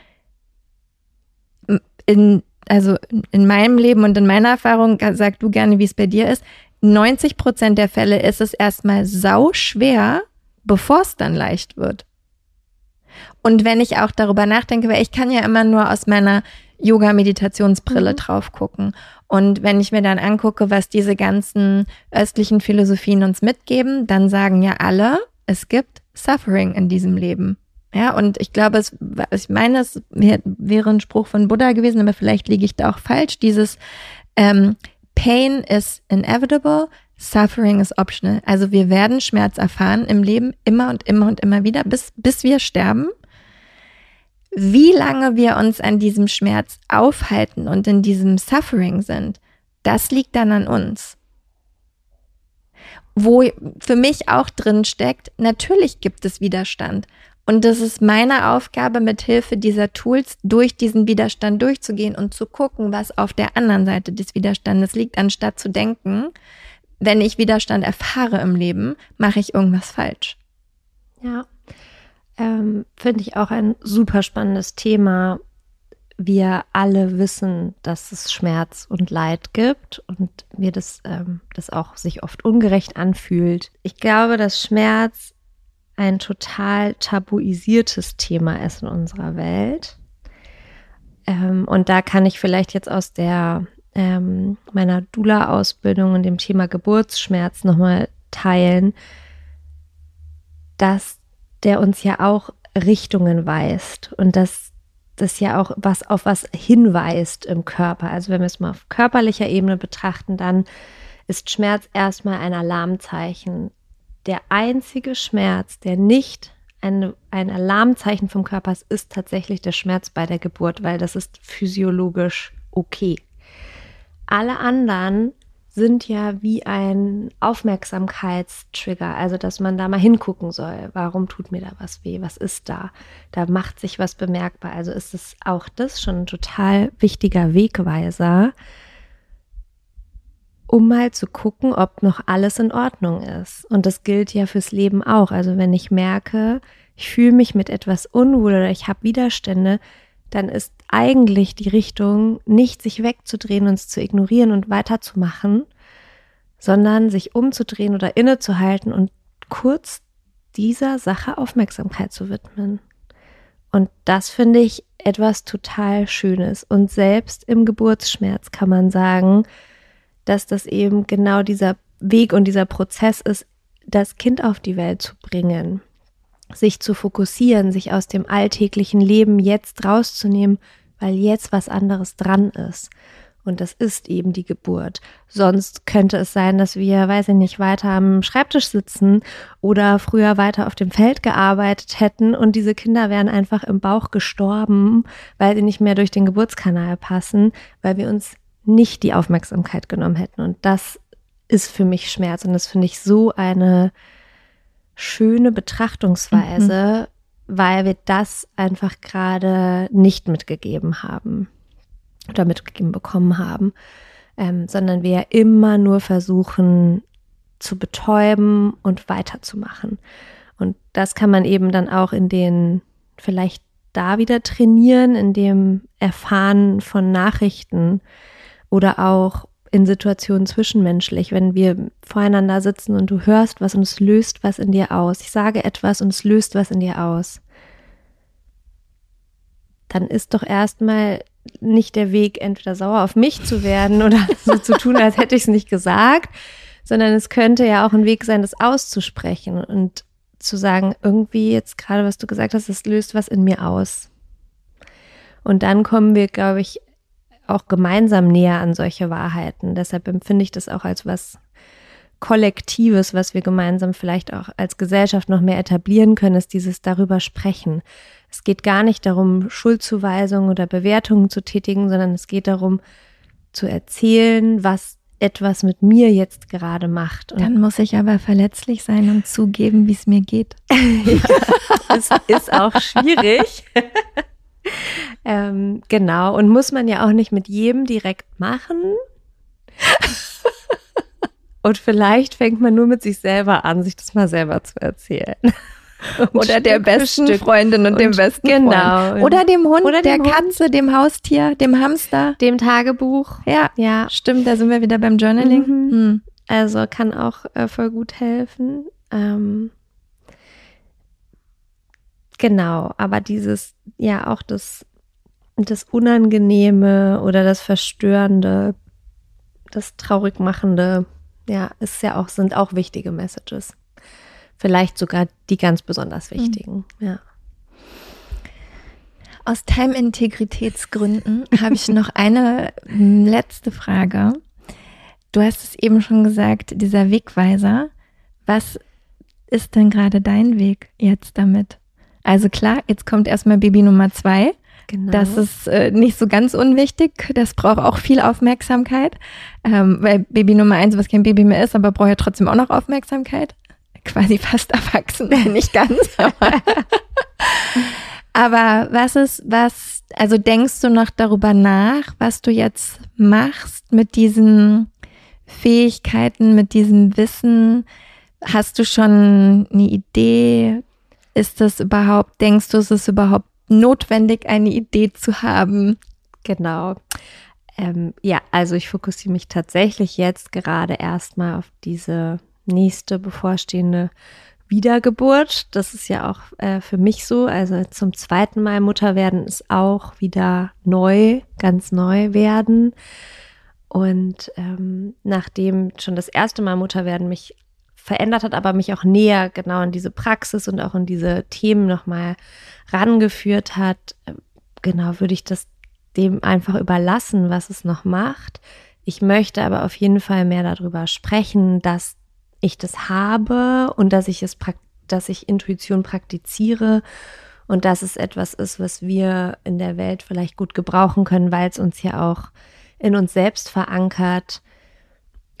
in, also in meinem Leben und in meiner Erfahrung, sag du gerne, wie es bei dir ist, 90 Prozent der Fälle ist es erstmal sau schwer, bevor es dann leicht wird. Und wenn ich auch darüber nachdenke, weil ich kann ja immer nur aus meiner Yoga-Meditationsbrille mhm. drauf gucken. Und wenn ich mir dann angucke, was diese ganzen östlichen Philosophien uns mitgeben, dann sagen ja alle, es gibt Suffering in diesem Leben. Ja, und ich glaube, es, ich meine, es wäre ein Spruch von Buddha gewesen, aber vielleicht liege ich da auch falsch. Dieses ähm, Pain is inevitable, Suffering is optional. Also wir werden Schmerz erfahren im Leben immer und immer und immer wieder, bis, bis wir sterben. Wie lange wir uns an diesem Schmerz aufhalten und in diesem Suffering sind, das liegt dann an uns. Wo für mich auch drin steckt, natürlich gibt es Widerstand. Und das ist meine Aufgabe, mit Hilfe dieser Tools durch diesen Widerstand durchzugehen und zu gucken, was auf der anderen Seite des Widerstandes liegt, anstatt zu denken, wenn ich Widerstand erfahre im Leben, mache ich irgendwas falsch. Ja, ähm, finde ich auch ein super spannendes Thema. Wir alle wissen, dass es Schmerz und Leid gibt und mir das, ähm, das auch sich oft ungerecht anfühlt. Ich glaube, dass Schmerz ein total tabuisiertes Thema ist in unserer Welt. Ähm, und da kann ich vielleicht jetzt aus der ähm, meiner Dula-Ausbildung und dem Thema Geburtsschmerz nochmal teilen, dass der uns ja auch Richtungen weist und dass das ja auch was auf was hinweist im Körper. Also wenn wir es mal auf körperlicher Ebene betrachten, dann ist Schmerz erstmal ein Alarmzeichen der einzige Schmerz, der nicht ein, ein Alarmzeichen vom Körper ist, ist tatsächlich der Schmerz bei der Geburt, weil das ist physiologisch okay. Alle anderen sind ja wie ein Aufmerksamkeitstrigger, also dass man da mal hingucken soll. Warum tut mir da was weh? Was ist da? Da macht sich was bemerkbar. Also ist es auch das schon ein total wichtiger Wegweiser, um mal zu gucken, ob noch alles in Ordnung ist. Und das gilt ja fürs Leben auch. Also wenn ich merke, ich fühle mich mit etwas unwohl oder ich habe Widerstände, dann ist eigentlich die Richtung nicht sich wegzudrehen, uns zu ignorieren und weiterzumachen, sondern sich umzudrehen oder innezuhalten und kurz dieser Sache Aufmerksamkeit zu widmen. Und das finde ich etwas total Schönes. Und selbst im Geburtsschmerz kann man sagen, dass das eben genau dieser Weg und dieser Prozess ist, das Kind auf die Welt zu bringen, sich zu fokussieren, sich aus dem alltäglichen Leben jetzt rauszunehmen, weil jetzt was anderes dran ist. Und das ist eben die Geburt. Sonst könnte es sein, dass wir, weiß ich nicht, weiter am Schreibtisch sitzen oder früher weiter auf dem Feld gearbeitet hätten und diese Kinder wären einfach im Bauch gestorben, weil sie nicht mehr durch den Geburtskanal passen, weil wir uns nicht die Aufmerksamkeit genommen hätten. Und das ist für mich Schmerz. Und das finde ich so eine schöne Betrachtungsweise, mhm. weil wir das einfach gerade nicht mitgegeben haben oder mitgegeben bekommen haben, ähm, sondern wir immer nur versuchen zu betäuben und weiterzumachen. Und das kann man eben dann auch in den vielleicht da wieder trainieren, in dem Erfahren von Nachrichten, oder auch in Situationen zwischenmenschlich, wenn wir voreinander sitzen und du hörst was und es löst was in dir aus. Ich sage etwas und es löst was in dir aus. Dann ist doch erstmal nicht der Weg, entweder sauer auf mich zu werden [laughs] oder so zu tun, als hätte ich es nicht gesagt, sondern es könnte ja auch ein Weg sein, das auszusprechen und zu sagen, irgendwie jetzt gerade, was du gesagt hast, es löst was in mir aus. Und dann kommen wir, glaube ich, auch gemeinsam näher an solche Wahrheiten. Deshalb empfinde ich das auch als was Kollektives, was wir gemeinsam vielleicht auch als Gesellschaft noch mehr etablieren können, ist dieses darüber sprechen. Es geht gar nicht darum, Schuldzuweisungen oder Bewertungen zu tätigen, sondern es geht darum, zu erzählen, was etwas mit mir jetzt gerade macht. Und Dann muss ich aber verletzlich sein und zugeben, wie es mir geht. [laughs] ja, das ist auch schwierig. [laughs] [laughs] ähm, genau, und muss man ja auch nicht mit jedem direkt machen. [laughs] und vielleicht fängt man nur mit sich selber an, sich das mal selber zu erzählen. Und [laughs] Oder der besten Stück. Freundin und, und, dem besten genau. Freund. Oder dem Hund, Oder der Hund. Katze, dem Haustier, dem Hamster. Dem Tagebuch. Ja, ja. Stimmt, da sind wir wieder beim Journaling. Mhm. Hm. Also kann auch äh, voll gut helfen. Ähm, genau, aber dieses, ja, auch das, das Unangenehme oder das Verstörende, das Traurigmachende, ja, ist ja auch, sind auch wichtige Messages. Vielleicht sogar die ganz besonders hm. wichtigen, mhm. ja. Aus Time-Integritätsgründen habe ich noch eine letzte Frage. Du hast es eben schon gesagt, dieser Wegweiser. Was ist denn gerade dein Weg jetzt damit? Also klar, jetzt kommt erstmal Baby Nummer zwei. Genau. Das ist äh, nicht so ganz unwichtig. Das braucht auch viel Aufmerksamkeit. Ähm, weil Baby Nummer eins, was kein Baby mehr ist, aber braucht ja trotzdem auch noch Aufmerksamkeit. Quasi [laughs] fast erwachsen, nicht ganz. Aber, [laughs] aber was ist, was, also denkst du noch darüber nach, was du jetzt machst mit diesen Fähigkeiten, mit diesem Wissen? Hast du schon eine Idee? Ist das überhaupt, denkst du, ist es überhaupt notwendig, eine Idee zu haben? Genau. Ähm, ja, also ich fokussiere mich tatsächlich jetzt gerade erstmal auf diese nächste bevorstehende Wiedergeburt. Das ist ja auch äh, für mich so. Also zum zweiten Mal Mutter werden ist auch wieder neu, ganz neu werden. Und ähm, nachdem schon das erste Mal Mutter werden mich verändert hat, aber mich auch näher genau in diese Praxis und auch in diese Themen nochmal rangeführt hat, äh, genau würde ich das dem einfach überlassen, was es noch macht. Ich möchte aber auf jeden Fall mehr darüber sprechen, dass ich das habe und dass ich es dass ich Intuition praktiziere und dass es etwas ist, was wir in der Welt vielleicht gut gebrauchen können, weil es uns ja auch in uns selbst verankert.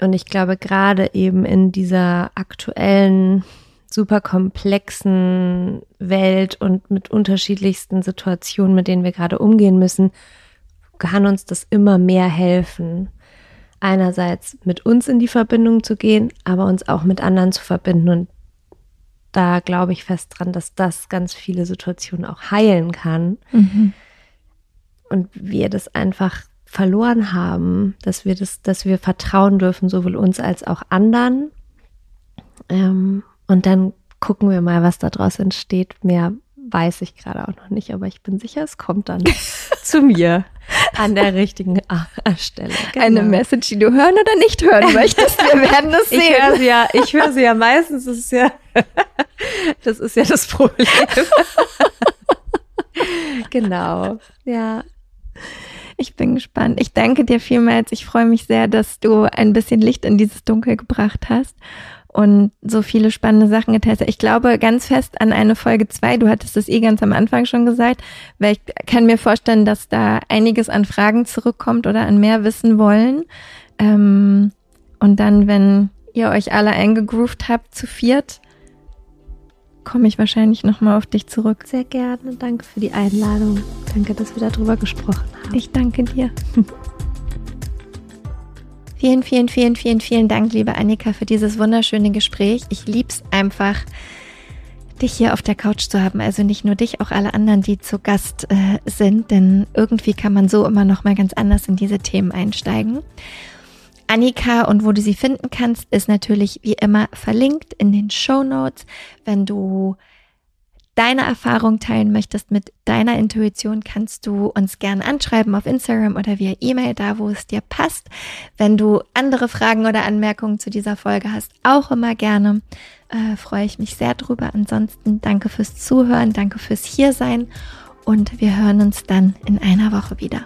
Und ich glaube, gerade eben in dieser aktuellen, super komplexen Welt und mit unterschiedlichsten Situationen, mit denen wir gerade umgehen müssen, kann uns das immer mehr helfen einerseits mit uns in die Verbindung zu gehen, aber uns auch mit anderen zu verbinden. Und da glaube ich fest dran, dass das ganz viele Situationen auch heilen kann. Mhm. Und wir das einfach verloren haben, dass wir das, dass wir vertrauen dürfen, sowohl uns als auch anderen. Ähm, und dann gucken wir mal, was daraus entsteht. Mehr weiß ich gerade auch noch nicht, aber ich bin sicher, es kommt dann [laughs] zu mir an der richtigen Stelle. Genau. Eine Message, die du hören oder nicht hören [laughs] möchtest. Wir werden es sehen. Ich höre sie ja, ich höre sie ja meistens. Das ist ja, [laughs] das ist ja das Problem. genau. Ja. Ich bin gespannt. Ich danke dir vielmals. Ich freue mich sehr, dass du ein bisschen Licht in dieses Dunkel gebracht hast und so viele spannende Sachen getestet. Ich glaube ganz fest an eine Folge zwei. Du hattest es eh ganz am Anfang schon gesagt, weil ich kann mir vorstellen, dass da einiges an Fragen zurückkommt oder an mehr wissen wollen. Ähm, und dann, wenn ihr euch alle eingegroovt habt zu viert, komme ich wahrscheinlich nochmal auf dich zurück. Sehr gerne. Danke für die Einladung. Danke, dass wir darüber gesprochen haben. Ich danke dir. [laughs] Vielen, vielen, vielen, vielen, vielen Dank, liebe Annika, für dieses wunderschöne Gespräch. Ich lieb's einfach, dich hier auf der Couch zu haben. Also nicht nur dich, auch alle anderen, die zu Gast äh, sind, denn irgendwie kann man so immer noch mal ganz anders in diese Themen einsteigen. Annika und wo du sie finden kannst, ist natürlich wie immer verlinkt in den Show Notes. Wenn du deine Erfahrung teilen möchtest mit deiner Intuition, kannst du uns gerne anschreiben auf Instagram oder via E-Mail, da wo es dir passt. Wenn du andere Fragen oder Anmerkungen zu dieser Folge hast, auch immer gerne. Äh, freue ich mich sehr drüber. Ansonsten danke fürs Zuhören, danke fürs Hiersein und wir hören uns dann in einer Woche wieder.